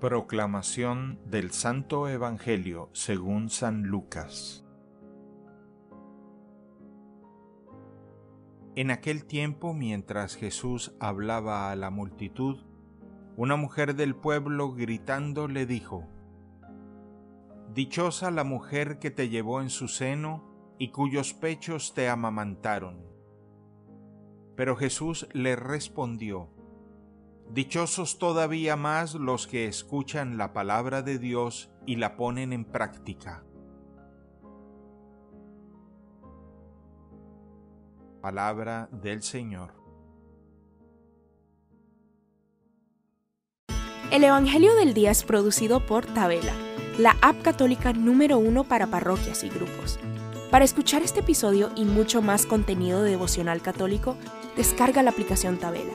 Proclamación del Santo Evangelio según San Lucas En aquel tiempo, mientras Jesús hablaba a la multitud, una mujer del pueblo gritando le dijo, Dichosa la mujer que te llevó en su seno y cuyos pechos te amamantaron. Pero Jesús le respondió, Dichosos todavía más los que escuchan la palabra de Dios y la ponen en práctica. Palabra del Señor. El Evangelio del Día es producido por Tabela, la app católica número uno para parroquias y grupos. Para escuchar este episodio y mucho más contenido devocional católico, descarga la aplicación Tabela